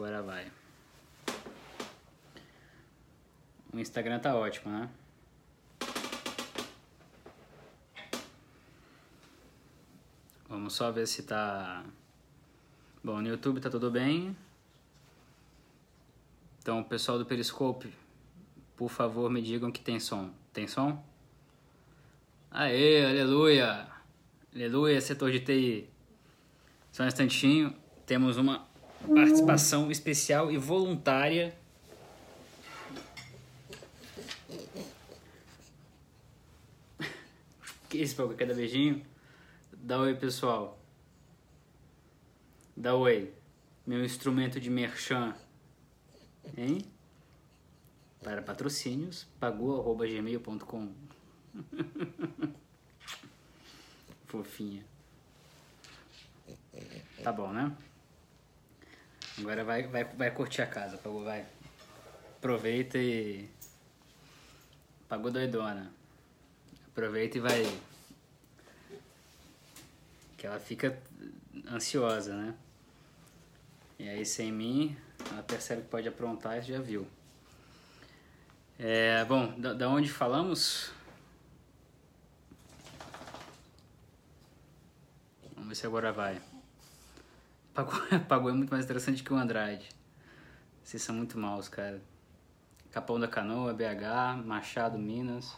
agora vai. O Instagram tá ótimo, né? Vamos só ver se tá. Bom, no YouTube tá tudo bem. Então, pessoal do Periscope, por favor, me digam que tem som. Tem som? Aê, aleluia! Aleluia, setor de TI. Só um instantinho, temos uma participação especial e voluntária. Que isso, Paulo? Cada beijinho? Dá oi, pessoal. Dá oi. Meu instrumento de merchan. Hein? Para patrocínios, pagou.gmail.com. Fofinha. Tá bom, né? Agora vai, vai, vai curtir a casa, pagou, vai. Aproveita e. Pagou doidona. Aproveita e vai. Que ela fica ansiosa, né? E aí sem mim, ela percebe que pode aprontar e já viu. É, bom, da, da onde falamos? Vamos ver se agora vai. Pagou, Pagou é muito mais interessante que o Andrade. Vocês são muito maus, cara. Capão da Canoa, BH, Machado, Minas.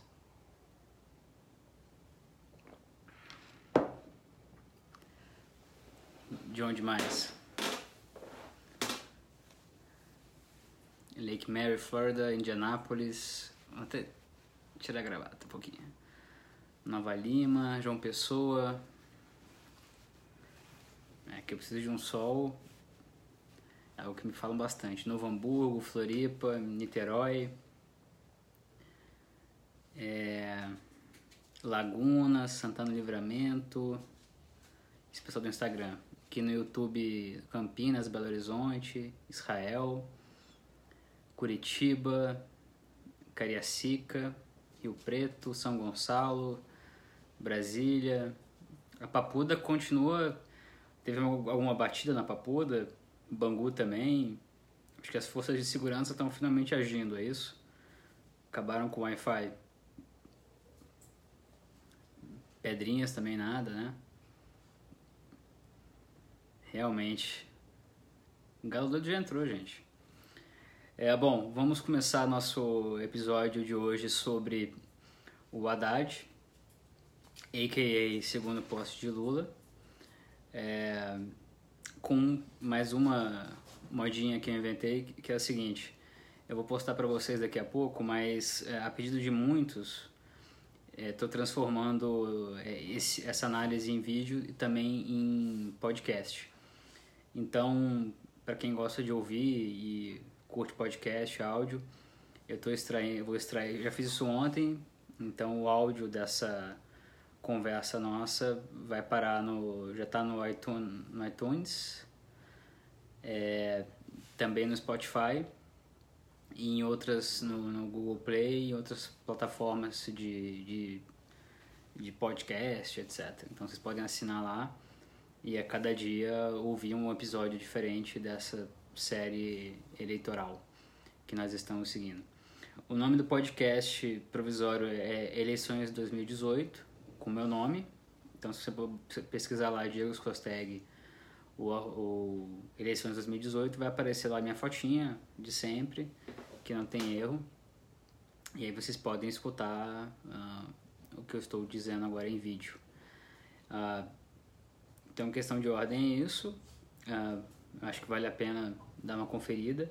De onde mais? Lake Mary, Florida, Indianápolis. Vou até tirar a gravata um pouquinho. Nova Lima, João Pessoa. É que eu preciso de um sol. É o que me falam bastante. Novo Hamburgo, Floripa, Niterói. É... Laguna, Santana Livramento. Esse pessoal do Instagram. Aqui no YouTube, Campinas, Belo Horizonte, Israel. Curitiba, Cariacica, Rio Preto, São Gonçalo, Brasília. A Papuda continua. Teve alguma batida na Papuda, Bangu também. Acho que as forças de segurança estão finalmente agindo, é isso? Acabaram com o Wi-Fi. Pedrinhas também nada, né? Realmente. O Galo doido já entrou, gente. É, bom, vamos começar nosso episódio de hoje sobre o Haddad, a.k.a. segundo posto de Lula, é, com mais uma modinha que eu inventei, que é a seguinte, eu vou postar para vocês daqui a pouco, mas é, a pedido de muitos, estou é, transformando é, esse, essa análise em vídeo e também em podcast. Então, para quem gosta de ouvir e curte podcast, áudio, eu tô extraindo, vou extrair, já fiz isso ontem, então o áudio dessa conversa nossa vai parar no, já está no iTunes, no iTunes é, também no Spotify e em outras, no, no Google Play e outras plataformas de, de, de podcast, etc. Então vocês podem assinar lá e a cada dia ouvir um episódio diferente dessa série eleitoral que nós estamos seguindo. O nome do podcast provisório é Eleições 2018, com meu nome. Então, se você pesquisar lá Diego Costeg, o, o Eleições 2018, vai aparecer lá minha fotinha de sempre, que não tem erro. E aí vocês podem escutar uh, o que eu estou dizendo agora em vídeo. Uh, então, questão de ordem é isso. Uh, acho que vale a pena dar uma conferida.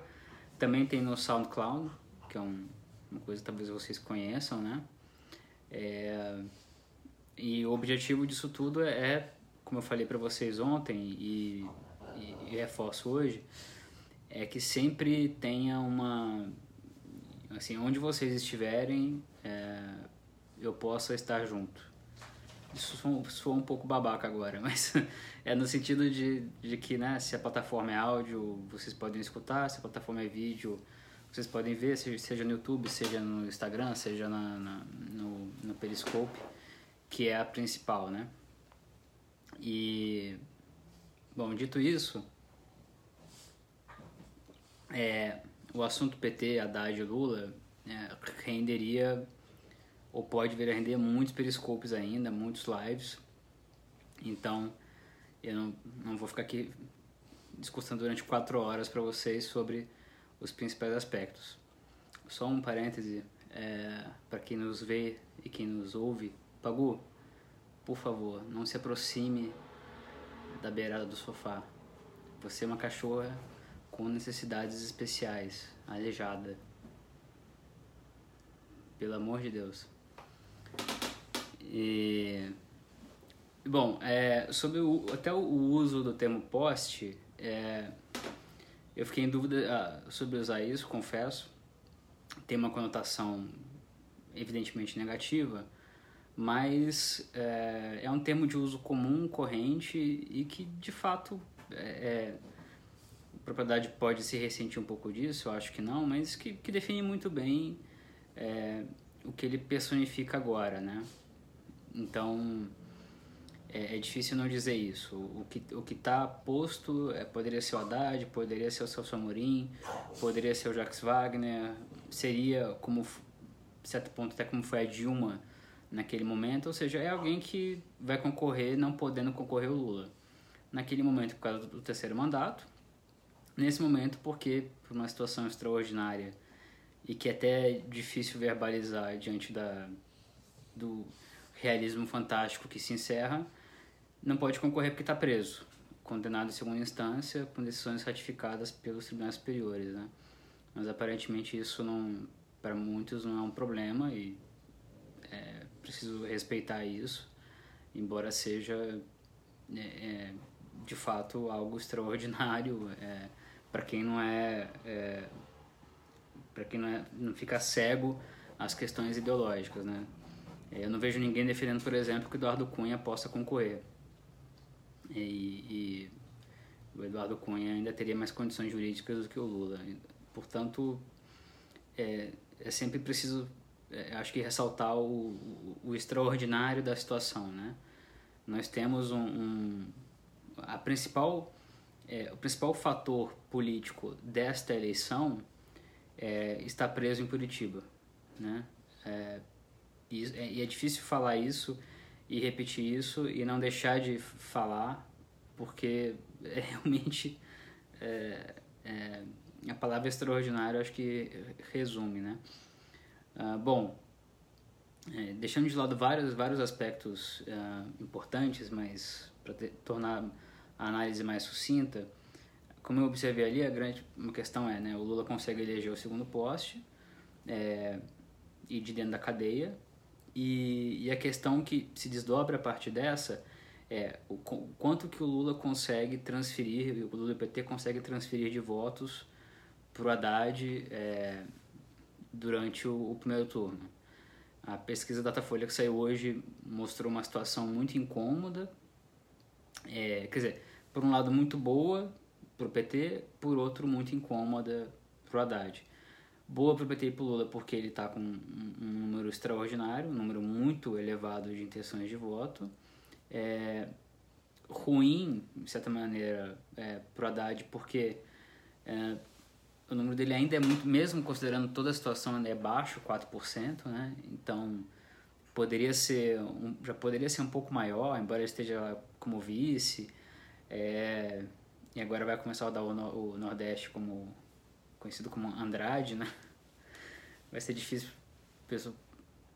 Também tem no SoundCloud, que é um, uma coisa que talvez vocês conheçam, né? É, e o objetivo disso tudo é, como eu falei para vocês ontem e, e, e reforço hoje, é que sempre tenha uma assim onde vocês estiverem é, eu possa estar junto. Isso sou, um pouco babaca agora, mas é no sentido de, de que, né, se a plataforma é áudio, vocês podem escutar, se a plataforma é vídeo, vocês podem ver, seja no YouTube, seja no Instagram, seja na, na no, no Periscope, que é a principal, né? E, bom, dito isso, é, o assunto PT, Haddad e Lula é, renderia ou pode vir a render muitos periscopes ainda, muitos lives. Então, eu não, não vou ficar aqui discussando durante quatro horas para vocês sobre os principais aspectos. Só um parêntese é, para quem nos vê e quem nos ouve. Pagu, por favor, não se aproxime da beirada do sofá. Você é uma cachorra com necessidades especiais, aleijada. Pelo amor de Deus. E bom, é, sobre o, até o uso do termo post, é, eu fiquei em dúvida ah, sobre usar isso, confesso. Tem uma conotação evidentemente negativa, mas é, é um termo de uso comum, corrente e que de fato é, é, a propriedade pode se ressentir um pouco disso, eu acho que não, mas que, que define muito bem é, o que ele personifica agora, né? Então, é, é, difícil não dizer isso. O que o que está posto é, poderia ser o Haddad, poderia ser o Celso Amorim, poderia ser o Jacques Wagner, seria como certo ponto até como foi a Dilma naquele momento, ou seja, é alguém que vai concorrer não podendo concorrer o Lula. Naquele momento por causa do terceiro mandato, nesse momento porque por uma situação extraordinária e que é até difícil verbalizar diante da do realismo fantástico que se encerra, não pode concorrer porque está preso, condenado em segunda instância com decisões ratificadas pelos tribunais superiores, né? Mas aparentemente isso não, para muitos não é um problema e é preciso respeitar isso, embora seja é, é, de fato algo extraordinário é, para quem não é, é para quem não, é, não fica cego às questões ideológicas, né? Eu não vejo ninguém defendendo, por exemplo, que Eduardo Cunha possa concorrer. E, e, o Eduardo Cunha ainda teria mais condições jurídicas do que o Lula. Portanto, é, é sempre preciso, é, acho que ressaltar o, o, o, extraordinário da situação, né? Nós temos um, um a principal, é, o principal fator político desta eleição é, está preso em Curitiba, né? É, e, é, e é difícil falar isso e repetir isso e não deixar de falar, porque é realmente é, é, a palavra extraordinário acho que resume, né? Ah, bom, é, deixando de lado vários, vários aspectos ah, importantes, mas para tornar a análise mais sucinta, como eu observei ali, a grande uma questão é, né, o Lula consegue eleger o segundo poste é, e de dentro da cadeia, e, e a questão que se desdobra a partir dessa é o quanto que o Lula consegue transferir, o Lula e o PT consegue transferir de votos para o Haddad é, durante o, o, primeiro turno. A pesquisa Datafolha que saiu hoje mostrou uma situação muito incômoda, é, quer dizer, por um lado muito boa para o PT, por outro muito incômoda para o Haddad. Boa para o PT e para o Lula porque ele está com um, um, número extraordinário, um número muito elevado de intenções de voto. É, ruim, de certa maneira, é, para o Haddad porque é, o número dele ainda é muito, mesmo considerando toda a situação, ainda é baixo, 4%, né? Então, poderia ser, um, já poderia ser um pouco maior, embora ele esteja como vice. É, e agora vai começar a dar o, o Nordeste como conhecido como Andrade, né? Vai ser difícil pessoa,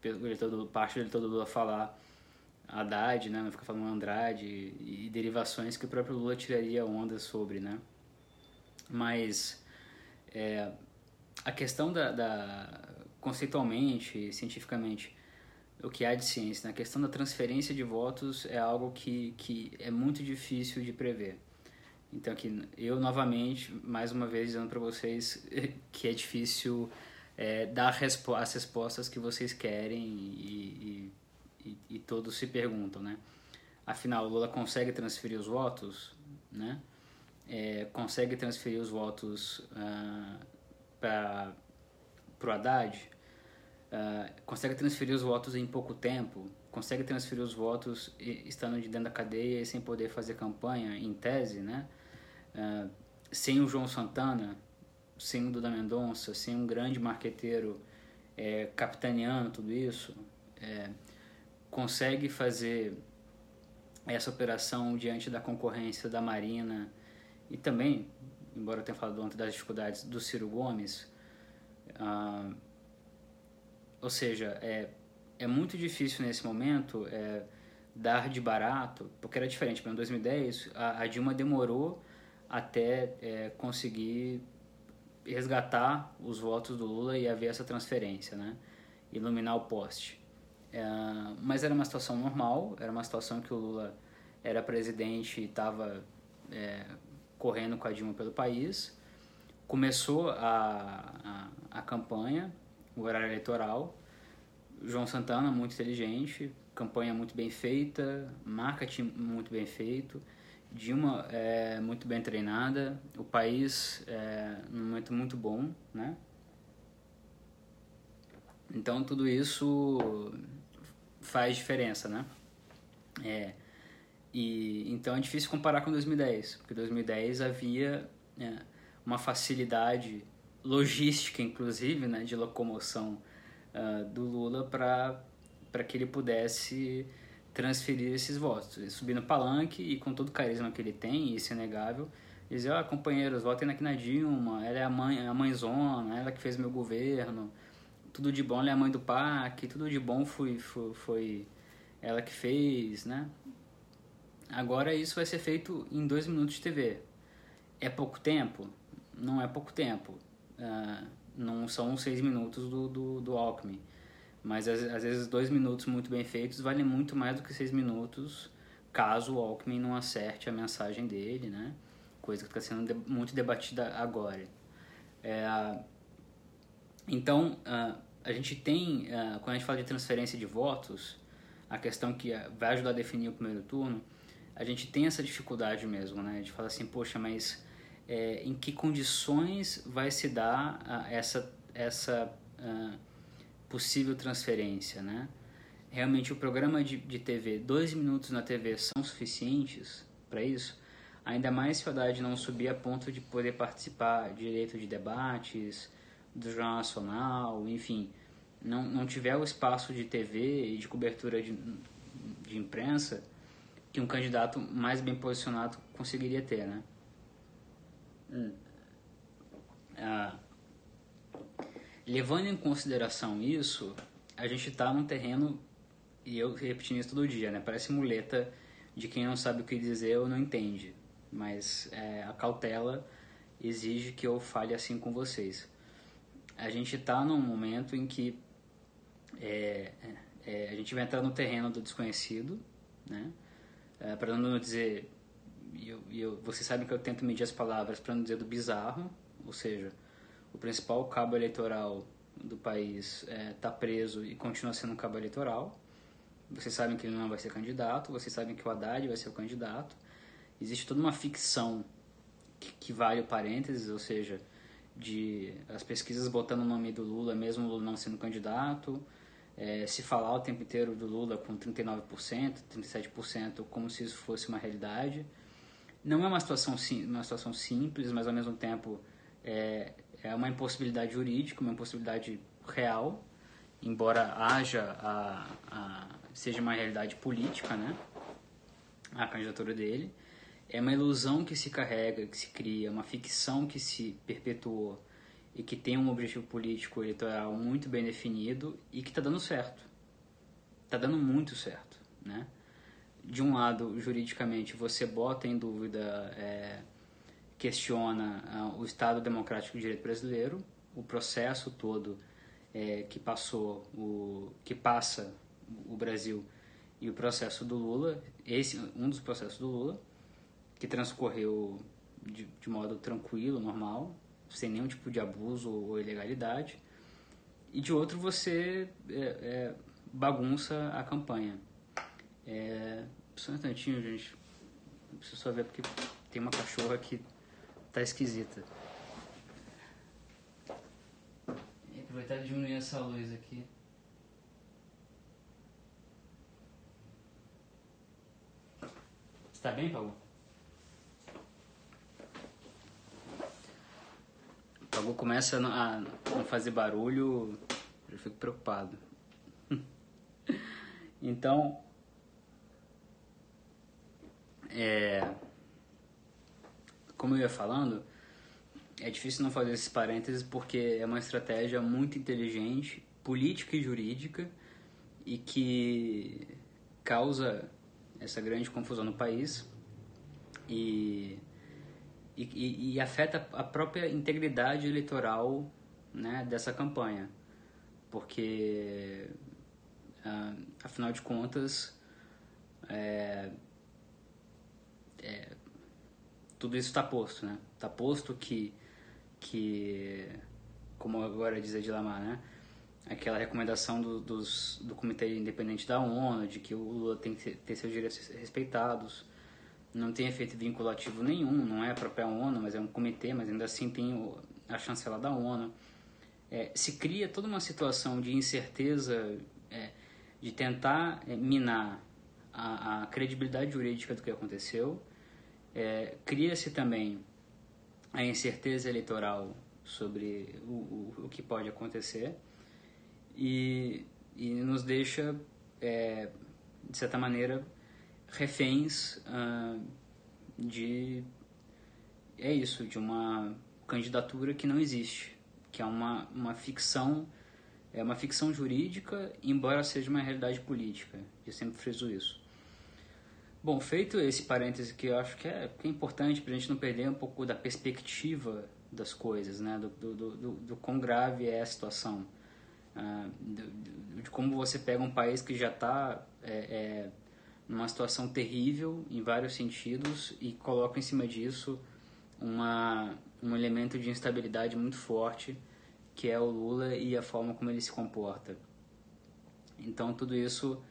pelo eleitor do, parte do eleitor do Lula falar Haddad, né? Não ficar falando Andrade e, e derivações que o próprio Lula tiraria onda sobre, né? Mas é, a questão da, da conceitualmente, cientificamente, o que há de ciência, na né? questão da transferência de votos é algo que, que é muito difícil de prever. Então aqui eu novamente, mais uma vez dizendo para vocês que é difícil é, dar respo as respostas que vocês querem e, e, e, e, todos se perguntam, né? Afinal, Lula consegue transferir os votos, né? É, consegue transferir os votos uh, para o Haddad? Uh, consegue transferir os votos em pouco tempo? Consegue transferir os votos estando de dentro da cadeia e sem poder fazer campanha, em tese, né? Uh, sem o João Santana, sem o Duda Mendonça, sem um grande marqueteiro é, capitaneando tudo isso, é, consegue fazer essa operação diante da concorrência da Marina e também, embora eu tenha falado ontem das dificuldades do Ciro Gomes, ah, ou seja, é, é muito difícil nesse momento é, dar de barato, porque era diferente. Em 2010, a, a Dilma demorou até é, conseguir resgatar os votos do Lula e haver essa transferência, né? iluminar o poste. É, mas era uma situação normal, era uma situação que o Lula era presidente e estava é, correndo com a Dilma pelo país. Começou a, a, a campanha, o horário eleitoral. João Santana, muito inteligente, campanha muito bem feita, marketing muito bem feito, Dilma é muito bem treinada, o país é num momento muito bom, né? Então tudo isso faz diferença, né? É, e então é difícil comparar com 2010, porque 2010 havia né, uma facilidade logística, inclusive, né, de locomoção uh, do Lula para que ele pudesse transferir esses votos. Ele subir no palanque e com todo o carisma que ele tem, isso é inegável, dizer, ó, oh, companheiros, votem aqui na Dilma, ela é a mãe, a mãezona, ela que fez meu governo, tudo de bom, ela é a mãe do PAC, tudo de bom foi, foi, foi ela que fez, né? Agora isso vai ser feito em dois minutos de TV. É pouco tempo? Não é pouco tempo. Uh, não são seis minutos do, do, do Alckmin. Mas às, às, vezes dois minutos muito bem feitos valem muito mais do que seis minutos caso o Alckmin não acerte a mensagem dele, né? Coisa que está sendo de, muito debatida agora. É, então, uh, a gente tem, uh, quando a gente fala de transferência de votos, a questão que vai ajudar a definir o primeiro turno, a gente tem essa dificuldade mesmo, né? De falar assim, poxa, mas é, em que condições vai se dar uh, essa, essa uh, possível transferência, né? Realmente o programa de, de TV, dois minutos na TV são suficientes para isso? Ainda mais se o Haddad não subir a ponto de poder participar direito de debates, do Jornal Nacional, enfim, não, não tiver o espaço de TV e de cobertura de, de imprensa que um candidato mais bem posicionado conseguiria ter, né? Hum. Ah, levando em consideração isso, a gente está num terreno, e eu repetindo isso todo dia, né? Parece muleta de quem não sabe o que dizer ou não entende. Mas é, a cautela exige que eu fale assim com vocês. A gente está num momento em que é, é, a gente vai entrar no terreno do desconhecido, né? É, para não dizer, eu, eu, vocês sabem que eu tento medir as palavras para não dizer do bizarro, ou seja, o principal cabo eleitoral do país está é, tá preso e continua sendo um cabo eleitoral. Vocês sabem que ele não vai ser candidato, vocês sabem que o Haddad vai ser o candidato. Existe toda uma ficção que, que vale o parênteses, ou seja, de as pesquisas botando o nome do Lula, mesmo o Lula não sendo candidato, é, se falar o tempo inteiro do Lula com 39%, 37%, como se isso fosse uma realidade. Não é uma situação, uma situação simples, mas ao mesmo tempo é, é uma impossibilidade jurídica, uma impossibilidade real, embora haja a, a, seja uma realidade política, né? A candidatura dele é uma ilusão que se carrega, que se cria, uma ficção que se perpetuou e que tem um objetivo político eleitoral muito bem definido e que está dando certo. Está dando muito certo, né? De um lado, juridicamente, você bota em dúvida, é, questiona uh, o Estado Democrático de Direito brasileiro, o processo todo é, que passou, o que passa o Brasil e o processo do Lula, esse um dos processos do Lula, que transcorreu de, de modo tranquilo, normal, sem nenhum tipo de abuso ou ilegalidade, e de outro você é, é, bagunça a campanha. É, só um instantinho, gente. Preciso só ver porque tem uma cachorra que tá esquisita. E aproveitar e diminuir essa luz aqui. Está bem, Paulo? Começa a não fazer barulho, eu fico preocupado. então, é, como eu ia falando, é difícil não fazer esses parênteses porque é uma estratégia muito inteligente, política e jurídica, e que causa essa grande confusão no país e, e, e afeta a própria integridade eleitoral né, dessa campanha. Porque, uh, afinal de contas, é, é, tudo isso está posto, né? Está posto que, que, como agora diz a Lamar, né? Aquela recomendação do, dos, do Comitê Independente da ONU, de que o Lula tem que ter seus direitos respeitados, não tem efeito vinculativo nenhum, não é a própria ONU, mas é um comitê, mas ainda assim tem a chancela da ONU. É, se cria toda uma situação de incerteza, é, de tentar é, minar a, a, credibilidade jurídica do que aconteceu. É, cria-se também a incerteza eleitoral sobre o, o, o, que pode acontecer e, e nos deixa, é, de certa maneira, reféns uh, de é isso de uma candidatura que não existe que é uma, uma ficção é uma ficção jurídica embora seja uma realidade política. Eu sempre friso isso. Bom feito esse parêntese que eu acho que é, que é importante para a gente não perder um pouco da perspectiva das coisas né? Do, do, do, do quão grave é a situação. Uh, de, de, como você pega um país que já está é, é, numa situação terrível em vários sentidos e coloca em cima disso uma, um elemento de instabilidade muito forte que é o Lula e a forma como ele se comporta. Então tudo isso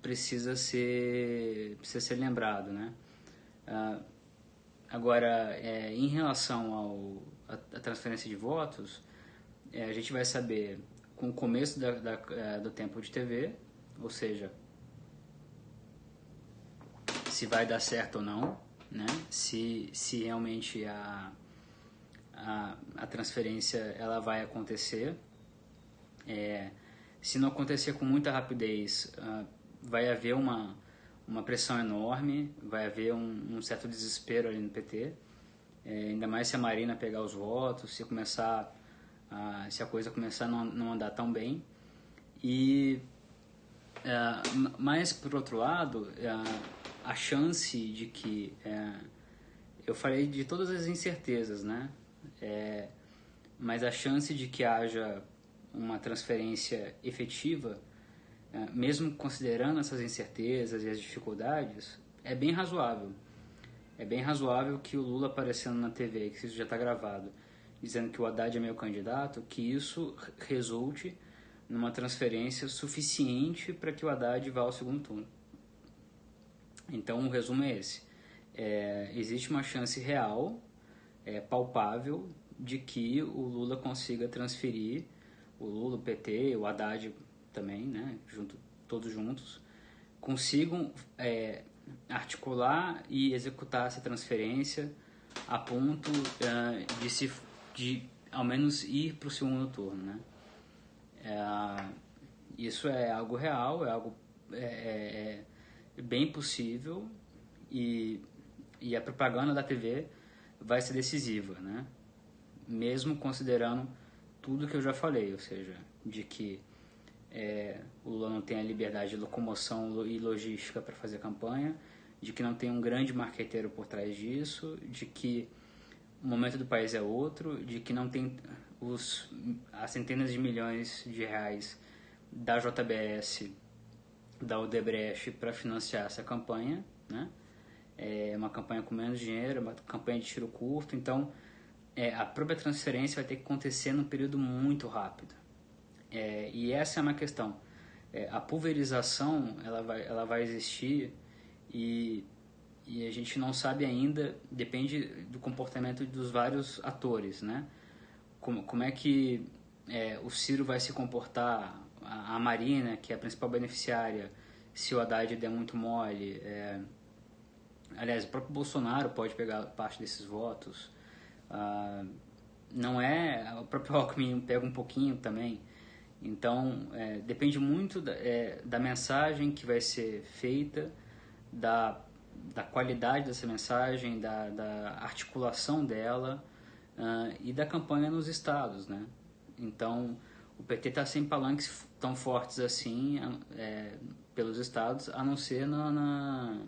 precisa ser precisa ser lembrado, né? Uh, agora, é, em relação ao a, a transferência de votos, é, a gente vai saber com o começo da, da, é, do tempo de TV, ou seja, se vai dar certo ou não, né? Se, se realmente a, a, a transferência ela vai acontecer. É, se não acontecer com muita rapidez, uh, vai haver uma, uma pressão enorme, vai haver um, um certo desespero ali no PT. É, ainda mais se a Marina pegar os votos, se começar a, se a coisa começar a não, não andar tão bem. E uh, mas por outro lado, uh, a chance de que é, eu falei de todas as incertezas, né? É, mas a chance de que haja uma transferência efetiva, é, mesmo considerando essas incertezas e as dificuldades, é bem razoável. É bem razoável que o Lula aparecendo na TV, que isso já está gravado, dizendo que o Haddad é meu candidato, que isso resulte numa transferência suficiente para que o Haddad vá ao segundo turno. Então, o resumo é esse. É, existe uma chance real, é, palpável, de que o Lula consiga transferir, o Lula, o PT, o Haddad também, né, junto, todos juntos, consigam é, articular e executar essa transferência a ponto é, de, se, de ao menos ir para o segundo turno. Né? É, isso é algo real, é algo é, é, bem possível e, e a propaganda da TV vai ser decisiva, né? Mesmo considerando tudo que eu já falei, ou seja, de que é, o Lula não tem a liberdade de locomoção e logística para fazer campanha, de que não tem um grande marqueteiro por trás disso, de que o momento do país é outro, de que não tem os, as centenas de milhões de reais da JBS da Odebrecht para financiar essa campanha, né? É uma campanha com menos dinheiro, uma campanha de tiro curto, então é, a própria transferência vai ter que acontecer num período muito rápido. É, e essa é uma questão. É, a pulverização ela vai, ela vai existir e, e a gente não sabe ainda, depende do comportamento dos vários atores, né? Como, como é que é, o Ciro vai se comportar a, Marina, que é a principal beneficiária, se o Haddad der muito mole. É, aliás, o próprio Bolsonaro pode pegar parte desses votos. Ah, não é. O próprio Alckmin pega um pouquinho também. Então, é, depende muito da, é, da mensagem que vai ser feita, da, da qualidade dessa mensagem, da, da articulação dela uh, e da campanha nos estados, né? Então, o PT está sem palanques tão fortes assim é, pelos estados, a não ser na, na,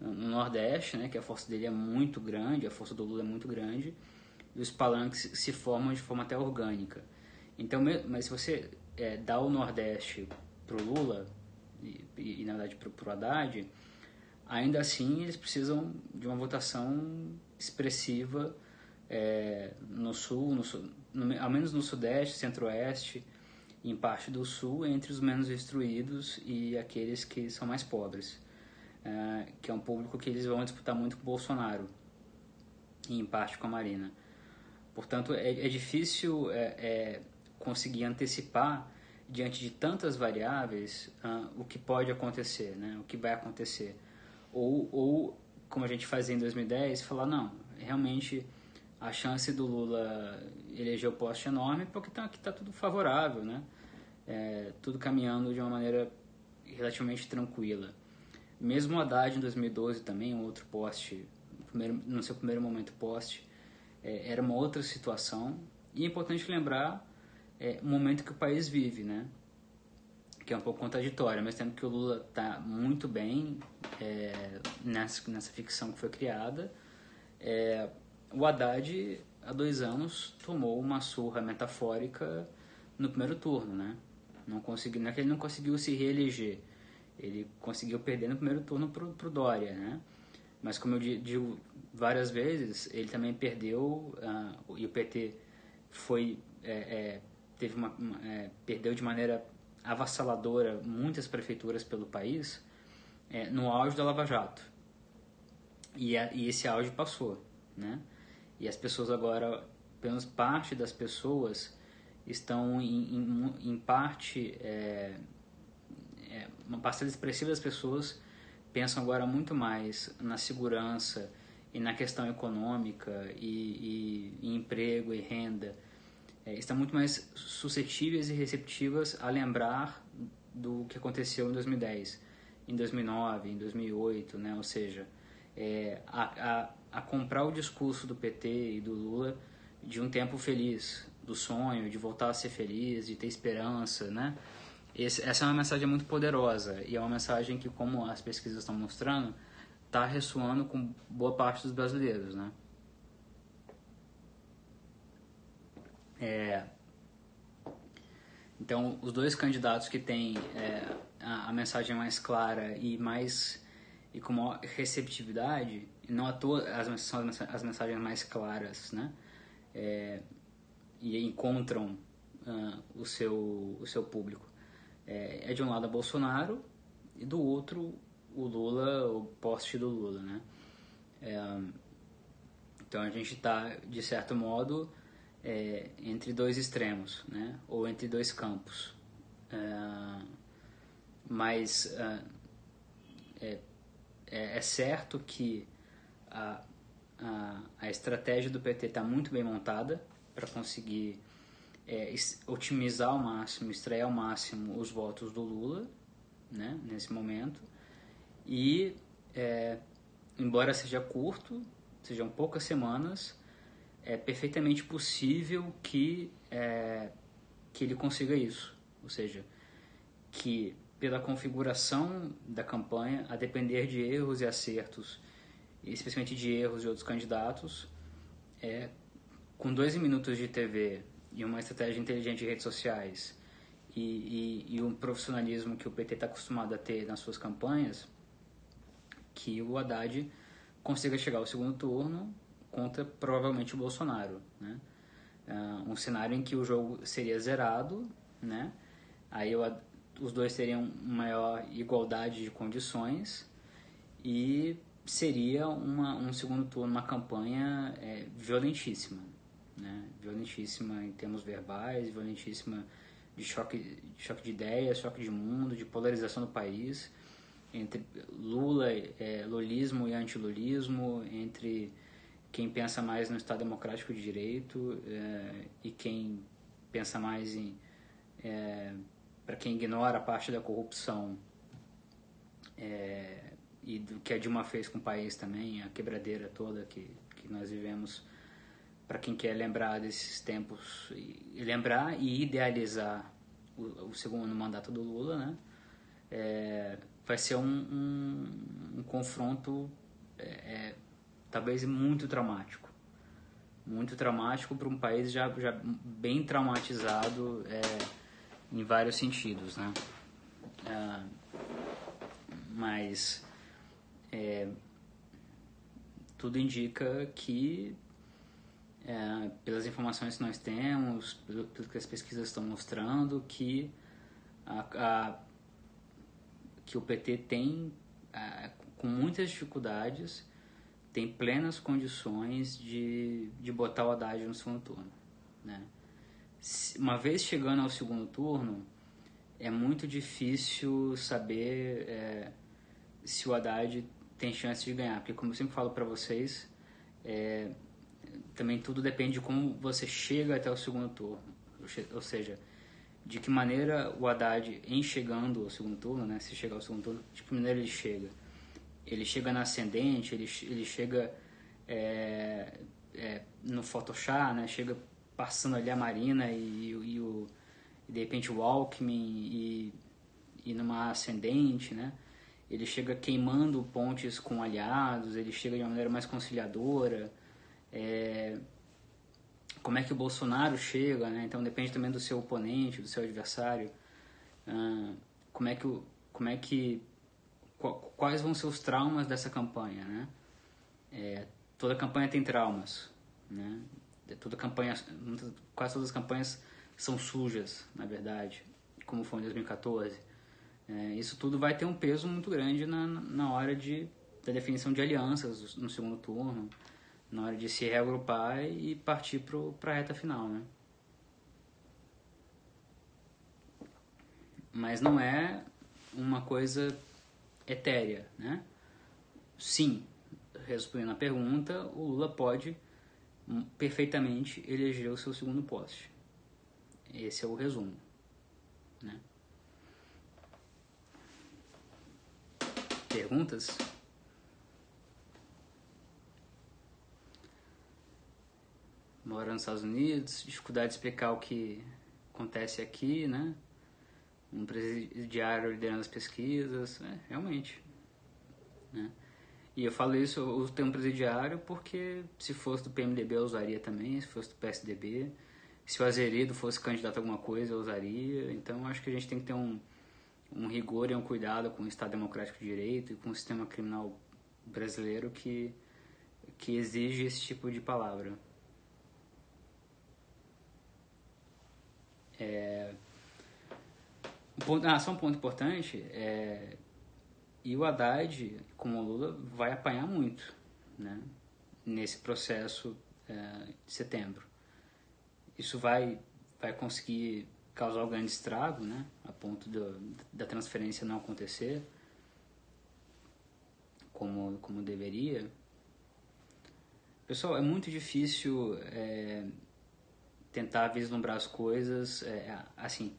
no Nordeste, né, que a força dele é muito grande, a força do Lula é muito grande, e os palanques se formam de forma até orgânica. Então, mas se você é, dá o Nordeste para o Lula, e, e, na verdade para o Haddad, ainda assim eles precisam de uma votação expressiva é, no Sul, no, no, ao menos no Sudeste, Centro-Oeste, em parte do Sul, entre os menos instruídos e aqueles que são mais pobres, é, que é um público que eles vão disputar muito com o Bolsonaro, e em parte com a Marina. Portanto, é, é difícil é, é conseguir antecipar diante de tantas variáveis uh, o que pode acontecer, né? o que vai acontecer. Ou, ou, como a gente fazia em 2010, falar, não, realmente a chance do Lula eleger o poste é enorme porque está tá tudo favorável, né? É, tudo caminhando de uma maneira relativamente tranquila. Mesmo o Haddad em 2012 também, um outro poste, primeiro, no seu primeiro momento poste, é, era uma outra situação. E é importante lembrar é, o momento que o país vive, né? Que é um pouco contraditório, mas tendo que o Lula está muito bem é, nessa, nessa ficção que foi criada, é, o Haddad, há dois anos, tomou uma surra metafórica no primeiro turno, né? Não, conseguiu, não é que ele não conseguiu se reeleger, ele conseguiu perder no primeiro turno pro, pro Dória, né? Mas como eu digo várias vezes, ele também perdeu uh, e o PT foi é, é, teve uma, é, perdeu de maneira avassaladora muitas prefeituras pelo país é, no auge da Lava Jato e, a, e esse auge passou, né? E as pessoas agora, pelo menos parte das pessoas, estão em, em, em parte, é, é, uma parcela expressiva das pessoas pensam agora muito mais na segurança e na questão econômica e, e, e emprego e renda. É, estão muito mais suscetíveis e receptivas a lembrar do que aconteceu em 2010, em 2009, em 2008, né? ou seja, é, a, a a comprar o discurso do PT e do Lula de um tempo feliz, do sonho, de voltar a ser feliz, de ter esperança, né? Esse, essa é uma mensagem muito poderosa e é uma mensagem que, como as pesquisas estão mostrando, está ressoando com boa parte dos brasileiros, né? É, então, os dois candidatos que têm é, a, a, mensagem mais clara e mais e com maior receptividade não à toa as, são as mensagens mais claras, né? É, e encontram uh, o, seu, o seu público. É, é, de um lado a Bolsonaro e do outro o Lula, o poste do Lula, né? É, então a gente está, de certo modo, é, entre dois extremos, né? Ou entre dois campos. É, mas uh, é, é certo que a, a, a estratégia do PT está muito bem montada para conseguir é, otimizar ao máximo, extrair ao máximo os votos do Lula, né, nesse momento. E, é, embora seja curto, sejam poucas semanas, é perfeitamente possível que, é, que ele consiga isso. Ou seja, que pela configuração da campanha, a depender de erros e acertos especialmente de erros de outros candidatos, é, com dois minutos de TV e uma estratégia inteligente de redes sociais e, e, e um profissionalismo que o PT está acostumado a ter nas suas campanhas, que o Haddad consiga chegar ao segundo turno contra provavelmente o Bolsonaro, né? Uh, um cenário em que o jogo seria zerado, né? Aí os dois teriam maior igualdade de condições e seria uma, um segundo turno, uma campanha é, violentíssima, né? violentíssima em termos verbais, violentíssima de choque, de choque de ideias, choque de mundo, de polarização do país, entre Lula, é, lulismo e antilulismo, entre quem pensa mais no Estado Democrático de Direito é, e quem pensa mais em. É, para quem ignora a parte da corrupção é, e do que a Dilma fez com o país também, a quebradeira toda que, que nós vivemos, para quem quer lembrar desses tempos, e lembrar e idealizar o, o segundo mandato do Lula, né? É, vai ser um, um, um confronto é, é talvez muito traumático. Muito traumático para um país já, já bem traumatizado é, em vários sentidos, né? É, mas é, tudo indica que, é, pelas informações que nós temos, pelo, pelo, que as pesquisas estão mostrando, que, a, a que o PT tem, é, com muitas dificuldades, tem plenas condições de, de botar o Haddad no segundo turno. Né? Uma vez chegando ao segundo turno, é muito difícil saber é, se o Haddad tem chance de ganhar, porque como eu sempre falo para vocês, é, também tudo depende de como você chega até o segundo turno, ou seja, de que maneira o Haddad, em chegando ao segundo turno, né, se chegar ao segundo turno, de que maneira ele chega ele chega na ascendente, ele, ele chega é, é, no Photoshop, né? Chega passando ali a Marina e, e, o, e de repente o Alckmin e, e numa ascendente, né? Ele chega queimando pontes com aliados, ele chega de uma maneira mais conciliadora. É, como é que o Bolsonaro chega, né? Então depende também do seu oponente, do seu adversário. Ah, como é que como é que quais vão ser os traumas dessa campanha, né? É, toda campanha tem traumas, né? Toda campanha, quase todas as campanhas são sujas, na verdade, como foi em 2014. É, isso tudo vai ter um peso muito grande na, na hora de, da definição de alianças no segundo turno, na hora de se reagrupar e partir para a reta final, né? Mas não é uma coisa etérea, né? Sim, respondendo a pergunta, o Lula pode perfeitamente eleger o seu segundo poste. Esse é o resumo, né? Perguntas? Mora nos Estados Unidos, dificuldade de explicar o que acontece aqui, né? um presidiário liderando as pesquisas, é, realmente. Né? E eu falo isso, eu uso termo presidiário porque se fosse do PMDB eu usaria também, se fosse do PSDB. Se o Azeredo fosse candidato a alguma coisa eu usaria. Então acho que a gente tem que ter um, um rigor e um cuidado com o Estado Democrático de Direito e com o sistema criminal brasileiro que, que exige esse tipo de palavra. É, ponto, ah, só um ponto importante, é, e o Haddad, como o Lula, vai apanhar muito né, nesse processo é, de setembro. Isso vai, vai conseguir causar um grande estrago, né, a ponto do, da transferência não acontecer como, como deveria. Pessoal, é muito difícil é, tentar vislumbrar as coisas, é, assim,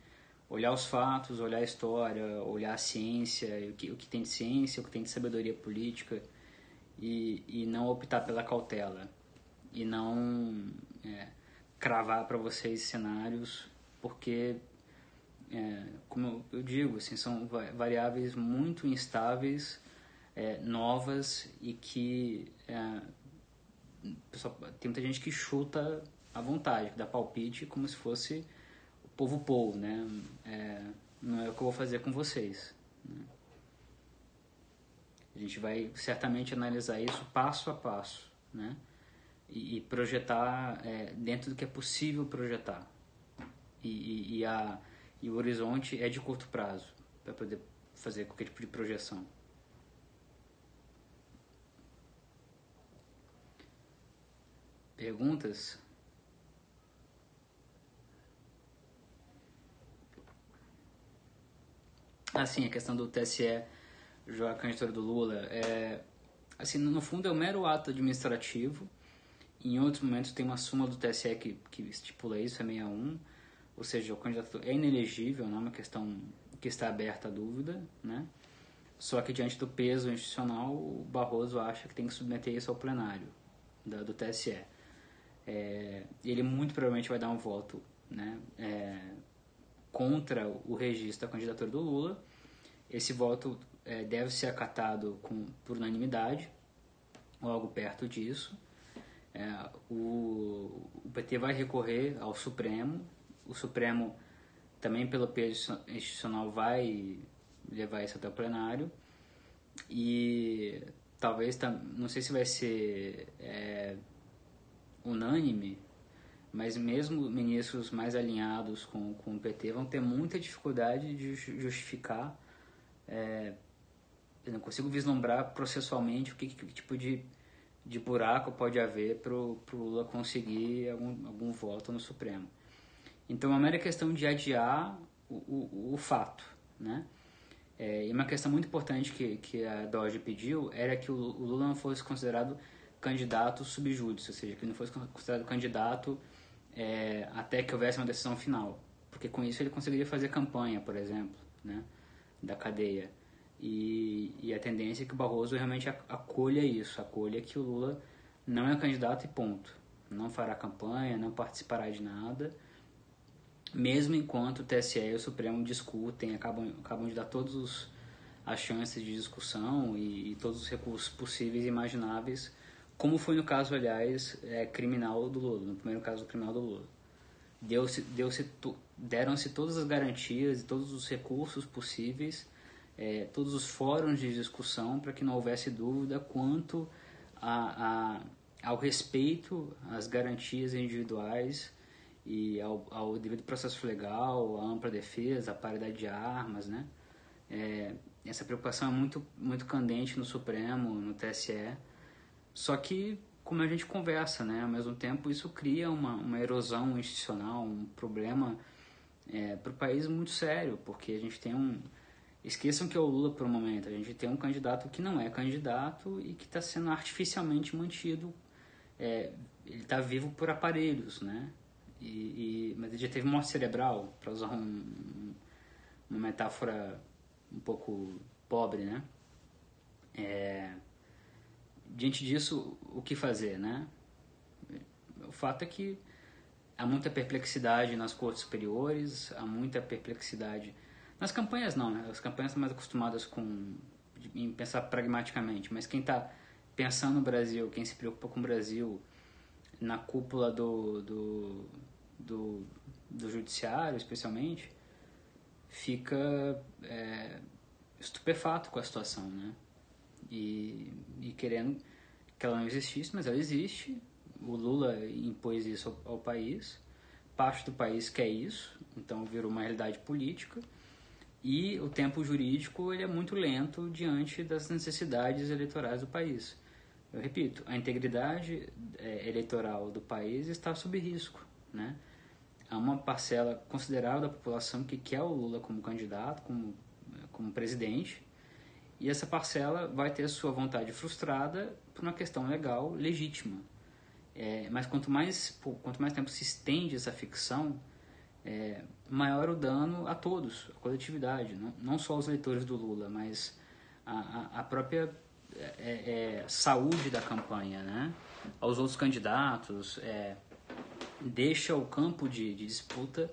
olhar os fatos, olhar a história, olhar a ciência, o que, o que tem de ciência, o que tem de sabedoria política e, e não optar pela cautela e não é, cravar para vocês cenários porque é, como eu digo assim são variáveis muito instáveis é, novas e que é, pessoal, tem muita gente que chuta à vontade dá palpite como se fosse povo povo, né? É, não é o que eu vou fazer com vocês. Né? A gente vai certamente analisar isso passo a passo, né? E, e projetar é, dentro do que é possível projetar. E, e, e, a, e o horizonte é de curto prazo para poder fazer qualquer tipo de projeção. Perguntas? Assim, a questão do TSE jogar a candidatura do Lula é assim, no fundo é um mero ato administrativo em outros momentos tem uma súmula do TSE que, que estipula isso, é 61, ou seja, o candidato é inelegível, não é uma questão que está aberta a dúvida, né? Só que diante do peso institucional, o Barroso acha que tem que submeter isso ao plenário da, do TSE. É, ele muito provavelmente vai dar um voto né, é, contra o registro da candidatura do Lula. Esse voto é, deve ser acatado com, por unanimidade, ou algo perto disso. É, o, o PT vai recorrer ao Supremo. O Supremo, também pelo peso institucional, vai levar isso até o plenário. E talvez, não sei se vai ser é, unânime, mas mesmo ministros mais alinhados com, com o PT vão ter muita dificuldade de justificar. É, eu não consigo vislumbrar processualmente o que, que tipo de, de buraco pode haver para o Lula conseguir algum, algum voto no Supremo. Então, é uma mera questão de adiar o, o, o fato, né? É, e uma questão muito importante que, que a Doge pediu era que o, o Lula não fosse considerado candidato subjúdice, ou seja, que ele não fosse considerado candidato é, até que houvesse uma decisão final, porque com isso ele conseguiria fazer campanha, por exemplo, né, da cadeia. E, e a tendência é que o Barroso realmente acolha isso, acolha que o Lula não é candidato e ponto. Não fará campanha, não participará de nada mesmo enquanto o TSE e o Supremo discutem, acabam, acabam de dar todas as chances de discussão e, e, todos os recursos possíveis e imagináveis, como foi no caso, aliás, é, criminal do Lula, no primeiro caso criminal do Lula. Deu-se, deu-se, deram-se todas as garantias e todos os recursos possíveis, é, todos os fóruns de discussão para que não houvesse dúvida quanto a, a, ao respeito às garantias individuais e ao, ao devido processo legal, a ampla defesa, a paridade de armas, né? É, essa preocupação é muito, muito candente no Supremo, no TSE. Só que, como a gente conversa, né? Ao mesmo tempo, isso cria uma, uma erosão institucional, um problema é, para o país muito sério, porque a gente tem um... Esqueçam que é o Lula por um momento. A gente tem um candidato que não é candidato e que está sendo artificialmente mantido. É, ele está vivo por aparelhos, né? E, e, mas ele já teve morte cerebral, para usar um, uma metáfora um pouco pobre, né? É, diante disso, o que fazer, né? O fato é que há muita perplexidade nas cortes superiores, há muita perplexidade nas campanhas não, né? As campanhas estão mais acostumadas com em pensar pragmaticamente, mas quem está pensando no Brasil, quem se preocupa com o Brasil na cúpula do, do do, do judiciário, especialmente, fica é, estupefato com a situação, né? E, e querendo que ela não existisse, mas ela existe. O Lula impôs isso ao, ao país, parte do país quer isso, então virou uma realidade política. E o tempo jurídico ele é muito lento diante das necessidades eleitorais do país. Eu repito, a integridade é, eleitoral do país está sob risco, né? Há uma parcela considerável da população que quer o Lula como candidato, como, como presidente, e essa parcela vai ter a sua vontade frustrada por uma questão legal legítima. É, mas quanto mais, quanto mais tempo se estende essa ficção, é, maior o dano a todos, a coletividade, não, não só os eleitores do Lula, mas a, a, a própria é, é saúde da campanha, né? aos outros candidatos, é, deixa o campo de, de disputa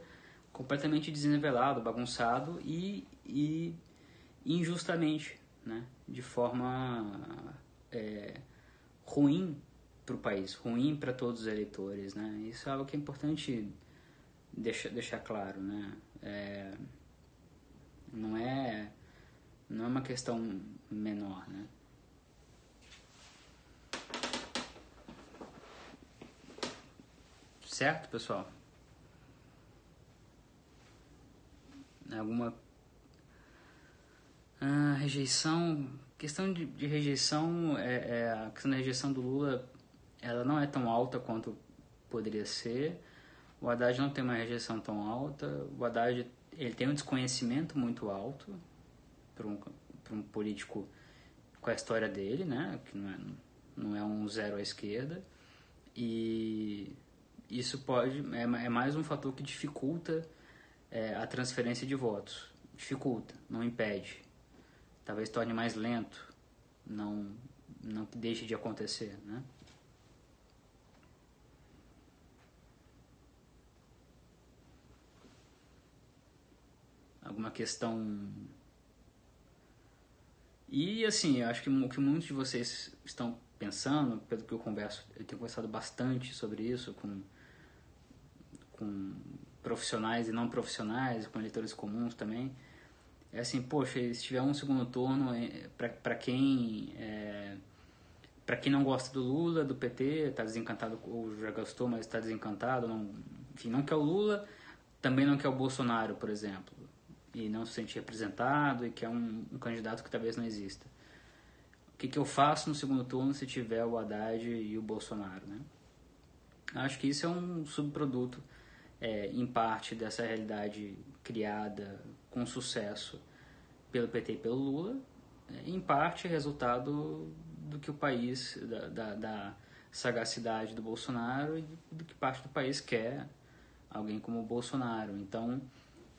completamente desnivelado, bagunçado e, e injustamente, né? de forma é, ruim para o país, ruim para todos os eleitores. Né? Isso é algo que é importante deixar, deixar claro. Né? É, não, é, não é uma questão menor. Né? Certo, pessoal? Alguma ah, rejeição? Questão de, de rejeição, é, é, a questão da rejeição do Lula, ela não é tão alta quanto poderia ser. O Haddad não tem uma rejeição tão alta. O Haddad ele tem um desconhecimento muito alto para um, um político com a história dele, né? Que não é, não é um zero à esquerda. E isso pode é, é mais um fator que dificulta é, a transferência de votos. Dificulta, não impede. Talvez torne mais lento, não, não que deixe de acontecer, né? Alguma questão e assim, eu acho que o que muitos de vocês estão pensando, pelo que eu converso, eu tenho conversado bastante sobre isso com, com profissionais e não profissionais, com eleitores comuns também. É assim, poxa, se tiver um segundo turno, é, para quem é, para quem não gosta do Lula, do PT, está desencantado, ou já gostou, mas está desencantado, não, enfim, não quer o Lula, também não quer o Bolsonaro, por exemplo e não se sente representado e que é um, um candidato que talvez não exista. O que, que eu faço no segundo turno se tiver o Haddad e o Bolsonaro, né? Acho que isso é um subproduto, é, em parte, dessa realidade criada com sucesso pelo PT e pelo Lula, é, em parte resultado do que o país, da, da, da, sagacidade do Bolsonaro e do que parte do país quer alguém como o Bolsonaro. Então,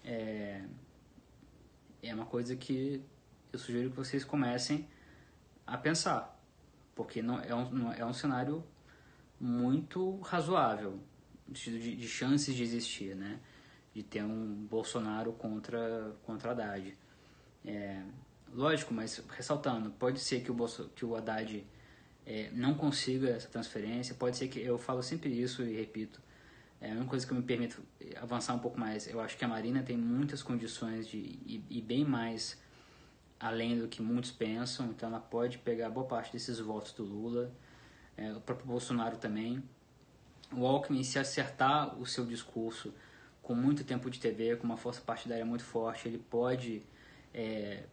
é, é uma coisa que eu sugiro que vocês comecem a pensar, porque não é um, é um cenário muito razoável de, de chances de existir, né? De ter um Bolsonaro contra contra Haddad. É, lógico, mas ressaltando, pode ser que o Bolso, que o Haddad é, não consiga essa transferência, pode ser que eu falo sempre isso e repito, é uma coisa que eu me permito avançar um pouco mais. Eu acho que a Marina tem muitas condições de ir, ir bem mais além do que muitos pensam, então ela pode pegar boa parte desses votos do Lula, é, o próprio Bolsonaro também. O Alckmin, se acertar o seu discurso com muito tempo de TV, com uma força partidária muito forte, ele pode, é,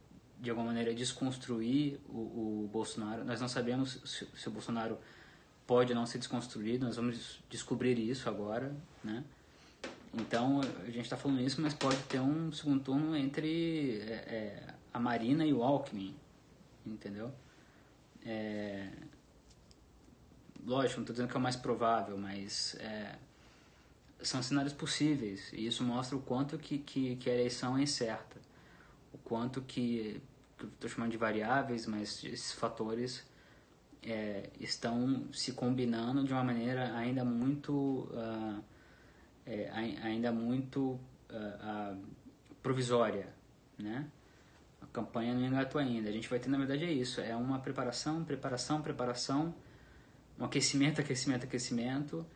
de alguma maneira, desconstruir o, o Bolsonaro. Nós não sabemos se, se o Bolsonaro pode não ser desconstruído, nós vamos descobrir isso agora, né? Então, a gente está falando isso, mas pode ter um segundo turno entre é, é, a Marina e o Alckmin, entendeu? É... Lógico, não estou dizendo que é o mais provável, mas é... são cenários possíveis e isso mostra o quanto que, que, que a eleição é incerta, o quanto que, estou chamando de variáveis, mas esses fatores é, estão se combinando de uma maneira ainda muito uh, é, ainda muito uh, uh, provisória, né? A campanha não engatou ainda. A gente vai ter, na verdade, é isso. É uma preparação, preparação, preparação, um aquecimento, aquecimento, aquecimento,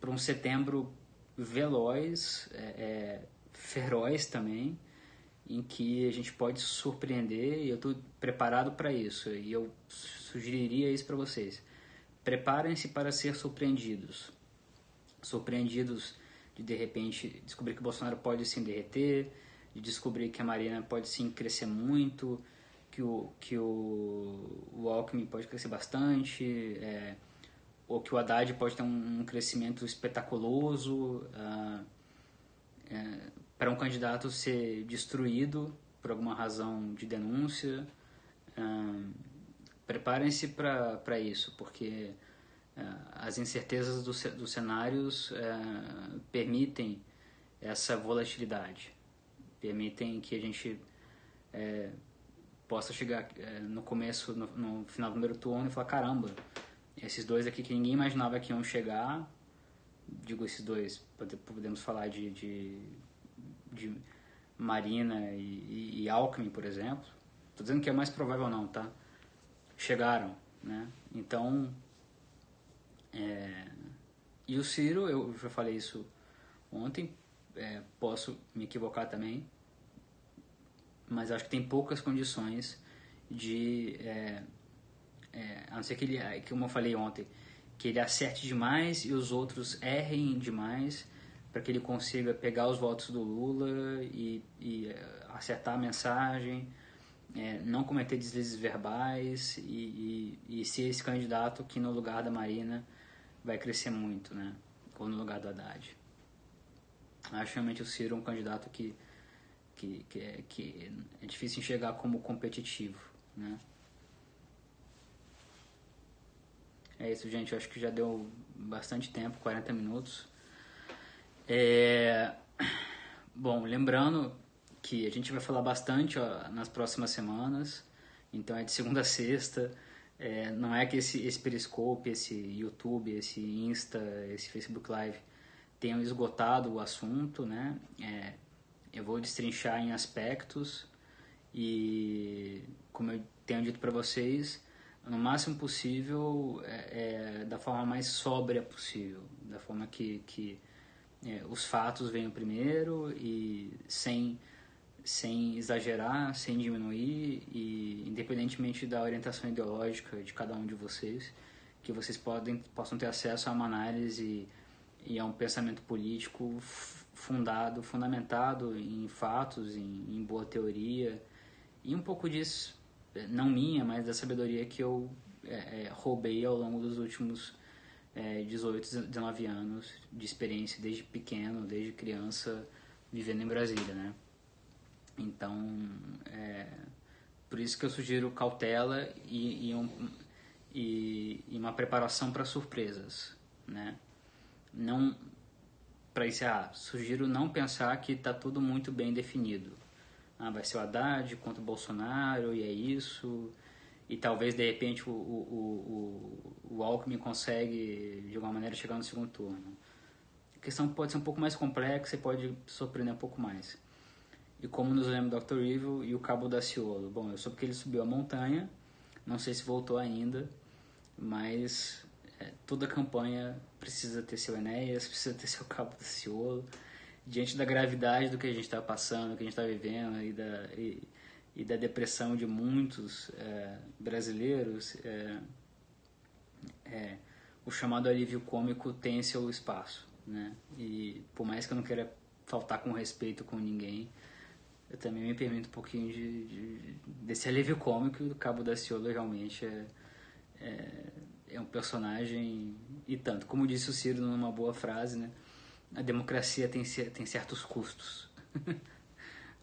para um setembro veloz, é, é, feroz também, em que a gente pode surpreender e eu estou preparado para isso. E eu sugeriria isso para vocês. Preparem-se para ser surpreendidos. Surpreendidos de de repente descobrir que o Bolsonaro pode sim derreter, de descobrir que a Marina pode sim crescer muito, que o, que o, o Alckmin pode crescer bastante, é, ou que o Haddad pode ter um, um crescimento espetaculoso, uh, é, para um candidato ser destruído por alguma razão de denúncia. Uh, Preparem-se para isso, porque uh, as incertezas dos do cenários uh, permitem essa volatilidade, permitem que a gente uh, possa chegar no começo, no, no, final do primeiro turno e falar: caramba, esses dois aqui que ninguém imaginava que iam chegar, digo esses dois, podemos falar de, de, de Marina e, e, e Alckmin, por exemplo. Estou dizendo que é mais provável não, tá? chegaram, né? Então, é... e o Ciro, eu já falei isso ontem, é, posso me equivocar também, mas acho que tem poucas condições de, é, é, a não ser que ele, como eu falei ontem, que ele acerte demais e os outros errem demais para que ele consiga pegar os votos do Lula e, e é, acertar a mensagem é, não cometer deslizes verbais e, e, e, ser esse candidato que no lugar da Marina vai crescer muito, né? Ou no lugar do Haddad. Acho realmente o Ciro um candidato que, que, que, é, que é difícil enxergar como competitivo, né? É isso, gente. Eu acho que já deu bastante tempo 40 minutos. É... Bom, lembrando que a gente vai falar bastante ó, nas próximas semanas. Então é de segunda a sexta. É, não é que esse, esse Periscope, esse YouTube, esse Insta, esse Facebook Live tenham esgotado o assunto, né? É, eu vou destrinchar em aspectos e, como eu tenho dito para vocês, no máximo possível, é, é, da forma mais sóbria possível, da forma que, que é, os fatos venham primeiro e sem sem exagerar, sem diminuir e independentemente da orientação ideológica de cada um de vocês, que vocês podem, possam ter acesso a uma análise e a um pensamento político fundado, fundamentado em fatos, em, em boa teoria e um pouco disso, não minha, mas da sabedoria que eu é, é, roubei ao longo dos últimos é, 18, 19 anos de experiência desde pequeno, desde criança, vivendo em Brasília, né? Então, é, por isso que eu sugiro cautela e, e, um, e, e uma preparação para surpresas, né? Não, para encerrar, sugiro não pensar que está tudo muito bem definido. Ah, vai ser o Haddad contra o Bolsonaro e é isso. E talvez de repente o, o, o, o Alckmin consegue de alguma maneira chegar no segundo turno. A questão pode ser um pouco mais complexa e pode surpreender um pouco mais. E como nos lembra Dr. Evil e o Cabo da Ciolo. Bom, eu soube que ele subiu a montanha, não sei se voltou ainda, mas é, toda campanha precisa ter seu Enéas, precisa ter seu Cabo da Ciolo. Diante da gravidade do que a gente está passando, do que a gente está vivendo e da, e, e, da depressão de muitos é, brasileiros, é, é o chamado alívio cômico tem seu espaço. Né? E por mais que eu não queira faltar com respeito com ninguém, eu também me permito um pouquinho de, de desse alívio cômico do Cabo da Ciolo realmente é, é, é, um personagem e tanto. Como disse o Ciro numa boa frase, né? A democracia tem, tem certos custos.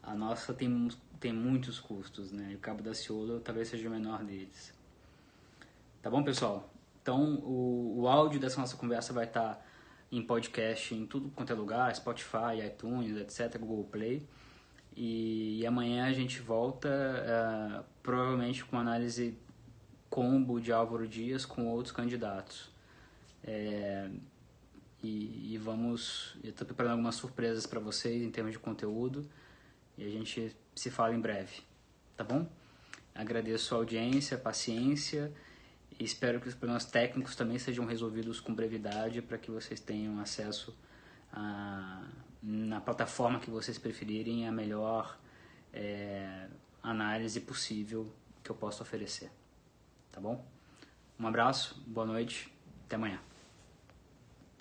a nossa tem, tem muitos custos, né? E o Cabo da Ciolo talvez seja o menor deles. Tá bom, pessoal? Então, o, o áudio dessa nossa conversa vai estar em podcast em tudo quanto é lugar, Spotify, iTunes, etc, Google Play. E, e amanhã a gente volta, uh, provavelmente com análise combo de Álvaro Dias com outros candidatos. É, e, e, vamos. Eu estou preparando algumas surpresas para vocês em termos de conteúdo. E a gente se fala em breve. Tá bom? Agradeço a audiência, a paciência. E espero que os problemas técnicos também sejam resolvidos com brevidade para que vocês tenham acesso a na plataforma que vocês preferirem, a melhor é, análise possível que eu possa oferecer. Tá bom? Um abraço, boa noite, até amanhã.